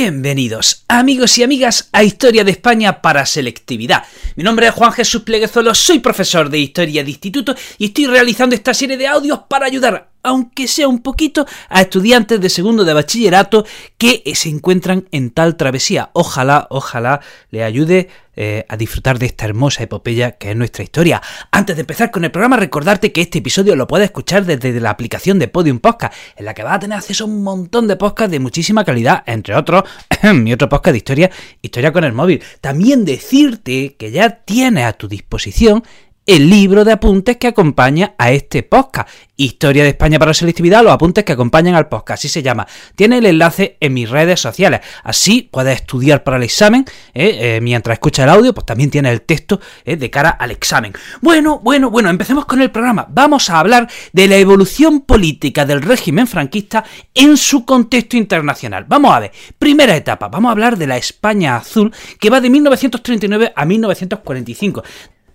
Bienvenidos, amigos y amigas, a Historia de España para Selectividad. Mi nombre es Juan Jesús Pleguezolo, soy profesor de Historia de Instituto y estoy realizando esta serie de audios para ayudar, aunque sea un poquito, a estudiantes de segundo de bachillerato que se encuentran en tal travesía. Ojalá, ojalá le ayude eh, a disfrutar de esta hermosa epopeya que es nuestra historia. Antes de empezar con el programa, recordarte que este episodio lo puedes escuchar desde la aplicación de Podium Podcast, en la que vas a tener acceso a un montón de podcasts de muchísima calidad, entre otros, mi otro podcast de historia, Historia con el móvil. También decirte que ya tienes a tu disposición el libro de apuntes que acompaña a este podcast. Historia de España para la selectividad, los apuntes que acompañan al podcast, así se llama. Tiene el enlace en mis redes sociales. Así puedes estudiar para el examen. ¿eh? Eh, mientras escuchas el audio, pues también tiene el texto ¿eh? de cara al examen. Bueno, bueno, bueno, empecemos con el programa. Vamos a hablar de la evolución política del régimen franquista en su contexto internacional. Vamos a ver, primera etapa, vamos a hablar de la España azul que va de 1939 a 1945.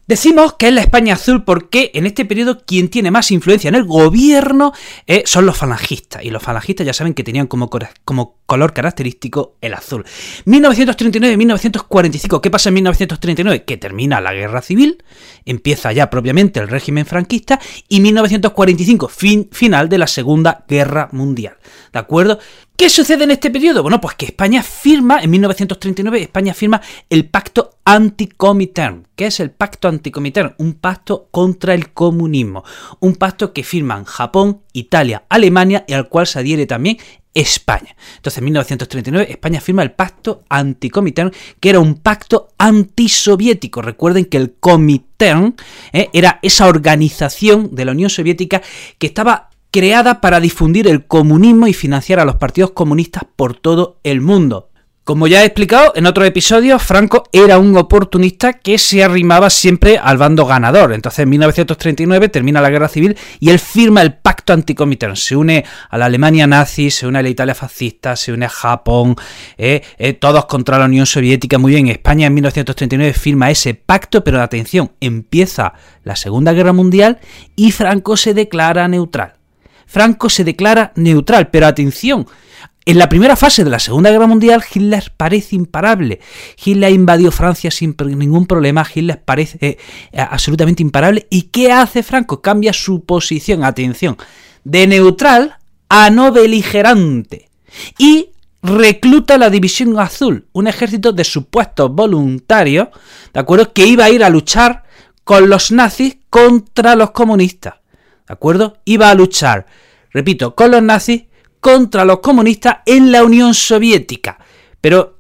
Decimos que es la España azul porque en este periodo quien tiene más influencia en el gobierno eh, son los falangistas. Y los falangistas ya saben que tenían como, como color característico el azul. 1939-1945. ¿Qué pasa en 1939? Que termina la guerra civil, empieza ya propiamente el régimen franquista y 1945, fin, final de la Segunda Guerra Mundial. ¿De acuerdo? ¿Qué sucede en este periodo? Bueno, pues que España firma, en 1939, España firma el pacto anticomintern. ¿Qué es el pacto anticomintern? Un pacto contra el comunismo. Un pacto que firman Japón, Italia, Alemania y al cual se adhiere también España. Entonces, en 1939, España firma el pacto anticomintern, que era un pacto antisoviético. Recuerden que el Comintern eh, era esa organización de la Unión Soviética que estaba creada para difundir el comunismo y financiar a los partidos comunistas por todo el mundo. Como ya he explicado en otros episodios, Franco era un oportunista que se arrimaba siempre al bando ganador. Entonces, en 1939 termina la guerra civil y él firma el pacto anticomintern. Se une a la Alemania nazi, se une a la Italia fascista, se une a Japón, eh, eh, todos contra la Unión Soviética. Muy bien, España en 1939 firma ese pacto, pero atención, empieza la Segunda Guerra Mundial y Franco se declara neutral. Franco se declara neutral, pero atención, en la primera fase de la Segunda Guerra Mundial, Hitler parece imparable. Hitler invadió Francia sin ningún problema, Hitler parece eh, absolutamente imparable. ¿Y qué hace Franco? Cambia su posición, atención, de neutral a no beligerante. Y recluta la División Azul, un ejército de supuestos voluntarios, ¿de acuerdo? Que iba a ir a luchar con los nazis contra los comunistas. ¿De acuerdo? Iba a luchar, repito, con los nazis contra los comunistas en la Unión Soviética. Pero,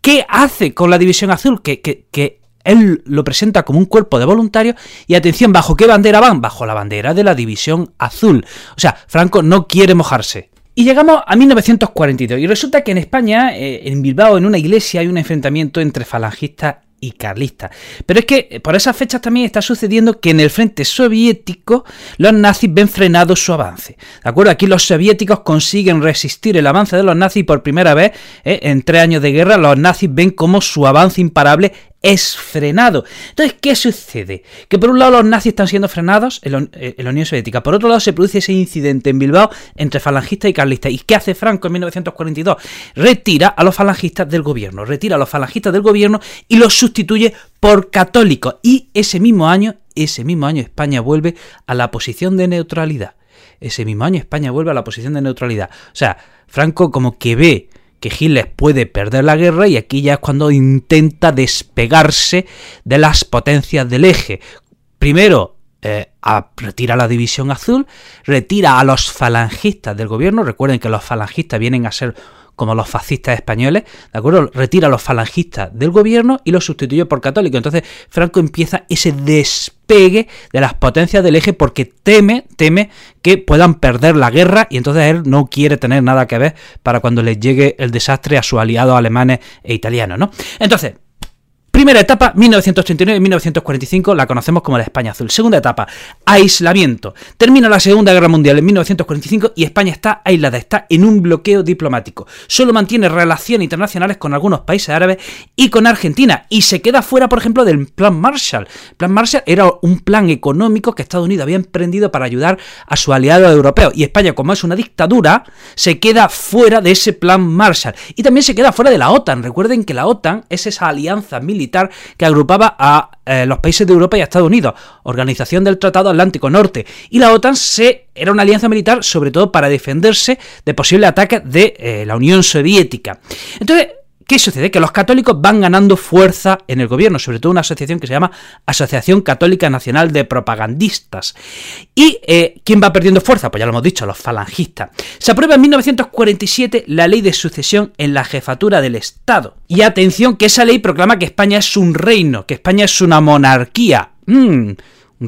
¿qué hace con la División Azul? Que, que, él lo presenta como un cuerpo de voluntarios y atención, ¿bajo qué bandera van? Bajo la bandera de la División Azul. O sea, Franco no quiere mojarse. Y llegamos a 1942 y resulta que en España, eh, en Bilbao, en una iglesia, hay un enfrentamiento entre falangistas y carlista. Pero es que eh, por esas fechas también está sucediendo que en el frente soviético los nazis ven frenado su avance. ¿De acuerdo? Aquí los soviéticos consiguen resistir el avance de los nazis por primera vez eh, en tres años de guerra. Los nazis ven como su avance imparable es frenado. Entonces, ¿qué sucede? Que por un lado los nazis están siendo frenados eh, en la, Unión Soviética, por otro lado se produce ese incidente en Bilbao entre falangistas y carlistas. ¿Y qué hace Franco en 1942? Retira a los falangistas del gobierno, retira a los falangistas del gobierno y los sustituye por católicos. Y ese mismo año, ese mismo año España vuelve a la posición de neutralidad. Ese mismo año España vuelve a la posición de neutralidad. O sea, Franco como que ve que Hitler puede perder la guerra y aquí ya es cuando intenta despegarse de las potencias del eje. Primero, eh, retira la división azul, retira a los falangistas del gobierno, recuerden que los falangistas vienen a ser como los fascistas españoles, ¿de acuerdo? Retira a los falangistas del gobierno y los sustituye por católicos. Entonces Franco empieza ese despegue de las potencias del eje porque teme, teme que puedan perder la guerra y entonces él no quiere tener nada que ver para cuando les llegue el desastre a sus aliados alemanes e italianos, ¿no? Entonces, Primera etapa, 1939-1945, la conocemos como la España Azul. Segunda etapa, aislamiento. Termina la Segunda Guerra Mundial en 1945 y España está aislada, está en un bloqueo diplomático. Solo mantiene relaciones internacionales con algunos países árabes y con Argentina y se queda fuera, por ejemplo, del Plan Marshall. El Plan Marshall era un plan económico que Estados Unidos había emprendido para ayudar a sus aliados europeos y España, como es una dictadura, se queda fuera de ese Plan Marshall y también se queda fuera de la OTAN. Recuerden que la OTAN es esa alianza militar que agrupaba a eh, los países de Europa y Estados Unidos, Organización del Tratado Atlántico Norte. Y la OTAN se, era una alianza militar sobre todo para defenderse de posibles ataques de eh, la Unión Soviética. Entonces, ¿Qué sucede? Que los católicos van ganando fuerza en el gobierno, sobre todo una asociación que se llama Asociación Católica Nacional de Propagandistas. ¿Y eh, quién va perdiendo fuerza? Pues ya lo hemos dicho, los falangistas. Se aprueba en 1947 la ley de sucesión en la jefatura del Estado. Y atención que esa ley proclama que España es un reino, que España es una monarquía. Mm,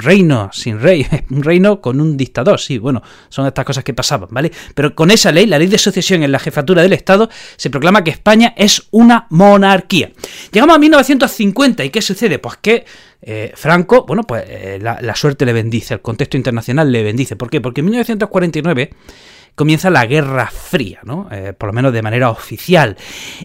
reino sin rey, un reino con un dictador, sí, bueno, son estas cosas que pasaban, ¿vale? Pero con esa ley, la ley de sucesión en la jefatura del Estado, se proclama que España es una monarquía. Llegamos a 1950 y ¿qué sucede? Pues que eh, Franco, bueno, pues eh, la, suerte le bendice, el contexto internacional le bendice. ¿Por qué? Porque en 1949 comienza la Guerra Fría, ¿no? Eh, por lo menos de manera oficial.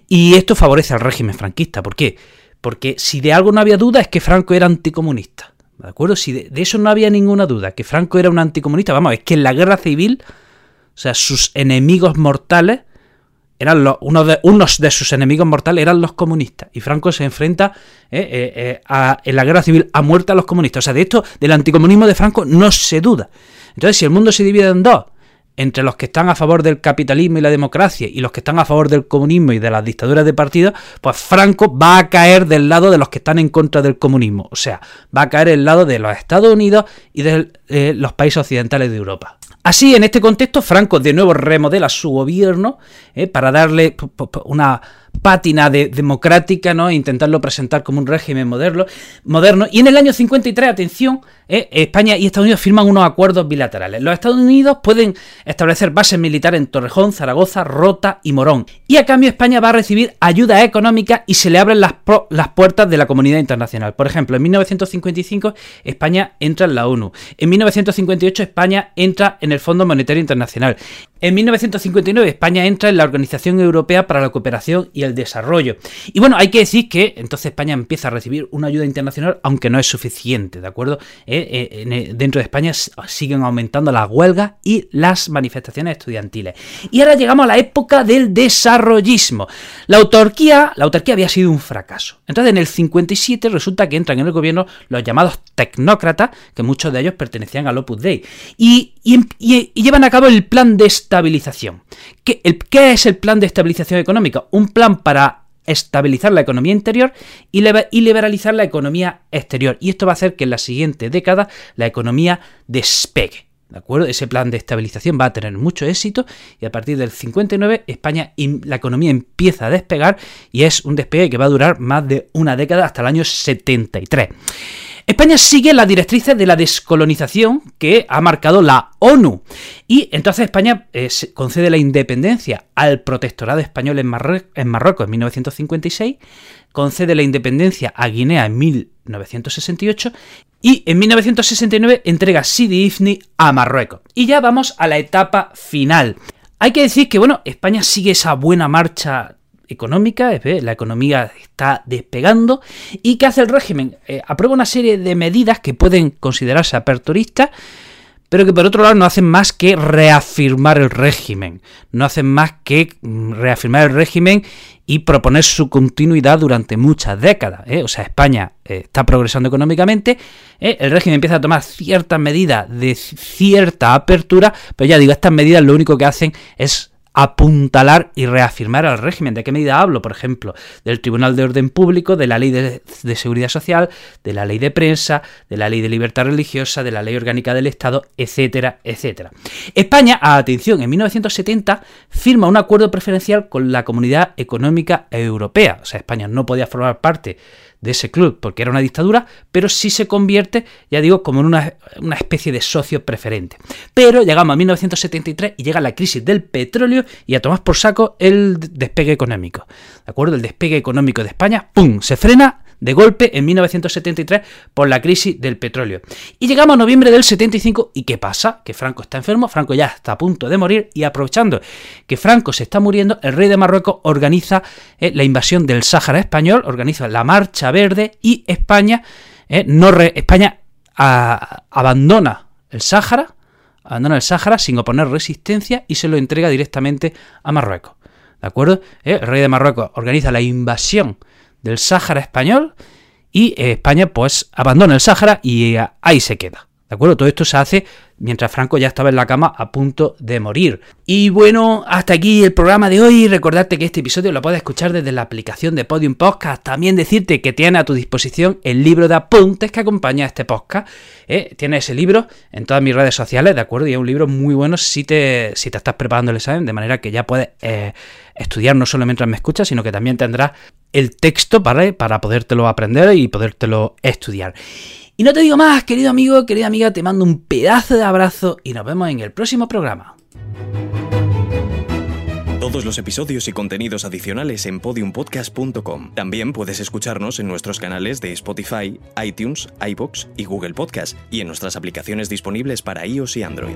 Y esto favorece al régimen franquista. ¿Por qué? Porque si de algo no había duda es que Franco era anticomunista. ¿De acuerdo? Si de, eso no había ninguna duda, que Franco era un anticomunista, vamos, es que en la guerra civil, o sea, sus enemigos mortales eran los, de, unos de sus enemigos mortales eran los comunistas. Y Franco se enfrenta eh, eh, eh, en la guerra civil a muerte a los comunistas. O sea, de esto, del anticomunismo de Franco, no se duda. Entonces, si el mundo se divide en dos, entre los que están a favor del capitalismo y la democracia y los que están a favor del comunismo y de las dictaduras de partido, pues Franco va a caer del lado de los que están en contra del comunismo. O sea, va a caer del lado de los Estados Unidos y de eh, los países occidentales de Europa. Así, en este contexto, Franco de nuevo remodela su gobierno eh, para darle una pátina de, democrática, ¿no? Intentarlo presentar como un régimen moderno, moderno. Y en el año 53, atención, eh, España y Estados Unidos firman unos acuerdos bilaterales. Los Estados Unidos pueden establecer bases militares en Torrejón, Zaragoza, Rota y Morón. Y a cambio España va a recibir ayuda económica y se le abren las, las puertas de la comunidad internacional. Por ejemplo, en 1955 España entra en la ONU. En 1958 España entra en el Fondo Monetario Internacional. En 1959 España entra en la Organización Europea para la Cooperación y el Desarrollo. Y bueno, hay que decir que entonces España empieza a recibir una ayuda internacional, aunque no es suficiente, ¿de acuerdo? Eh, eh, dentro de España siguen aumentando las huelgas y las manifestaciones estudiantiles. Y ahora llegamos a la época del desarrollismo. La autarquía, la autarquía había sido un fracaso. Entonces en el 57 resulta que entran en el gobierno los llamados tecnócratas, que muchos de ellos pertenecían al Opus Dei, y, llevan a cabo el plan de estabilización. ¿Qué, es el plan de estabilización económica? Un plan para estabilizar la economía interior y, liberalizar la economía exterior. Y esto va a hacer que en la siguiente década la economía despegue. ¿De acuerdo? Ese plan de estabilización va a tener mucho éxito y a partir del 59 España la economía empieza a despegar y es un despegue que va a durar más de una década hasta el año 73. España sigue las directrices de la descolonización que ha marcado la ONU. Y entonces España eh, concede la independencia al protectorado español en, en Marruecos en 1956, concede la independencia a Guinea en 1968 y en 1969 entrega Sidi Ifni a Marruecos. Y ya vamos a la etapa final. Hay que decir que, bueno, España sigue esa buena marcha económica, la economía está despegando. ¿Y qué hace el régimen? Eh, aprueba una serie de medidas que pueden considerarse aperturistas, pero que por otro lado no hacen más que reafirmar el régimen, no hacen más que mm, reafirmar el régimen y proponer su continuidad durante muchas décadas. ¿eh? O sea, España eh, está progresando económicamente, el régimen empieza a tomar ciertas medidas de cierta apertura, pero ya digo, estas medidas lo único que hacen es apuntalar y reafirmar al régimen. ¿De qué medida hablo? Por ejemplo, del Tribunal de Orden Público, de la Ley de, Seguridad Social, de la Ley de Prensa, de la Ley de Libertad Religiosa, de la Ley Orgánica del Estado, etcétera, etcétera. España, atención, en 1970 firma un acuerdo preferencial con la Comunidad Económica Europea. O sea, España no podía formar parte de ese club, porque era una dictadura, pero sí se convierte, ya digo, como en una, especie de socio preferente. Pero llegamos a 1973 y llega la crisis del petróleo y a tomar por saco el despegue económico. ¿De acuerdo? El despegue económico de España, ¡pum!, se frena de golpe en 1973 por la crisis del petróleo. Y llegamos a noviembre del 75 y ¿qué pasa? Que Franco está enfermo, Franco ya está a punto de morir y aprovechando que Franco se está muriendo, el rey de Marruecos organiza eh, la invasión del Sáhara español, organiza la Marcha Verde y España, eh, no España abandona el Sáhara, abandona el Sáhara sin oponer resistencia y se lo entrega directamente a Marruecos. ¿De acuerdo? Eh, el rey de Marruecos organiza la invasión del Sáhara español y España pues abandona el Sáhara y ahí se queda. ¿De acuerdo? Todo esto se hace mientras Franco ya estaba en la cama a punto de morir. Y bueno, hasta aquí el programa de hoy. Recordarte que este episodio lo puedes escuchar desde la aplicación de Podium Podcast. También decirte que tiene a tu disposición el libro de apuntes que acompaña a este podcast. ¿eh? Tiene ese libro en todas mis redes sociales, ¿de acuerdo? Y es un libro muy bueno si te, si te estás preparando el examen, de manera que ya puedes eh, estudiar no solo mientras me escuchas, sino que también tendrás el texto para, podértelo aprender y podértelo estudiar. Y no te digo más, querido amigo, querida amiga, te mando un pedazo de abrazo y nos vemos en el próximo programa. Todos los episodios y contenidos adicionales en podiumpodcast.com. También puedes escucharnos en nuestros canales de Spotify, iTunes, iBox y Google Podcast y en nuestras aplicaciones disponibles para iOS y Android.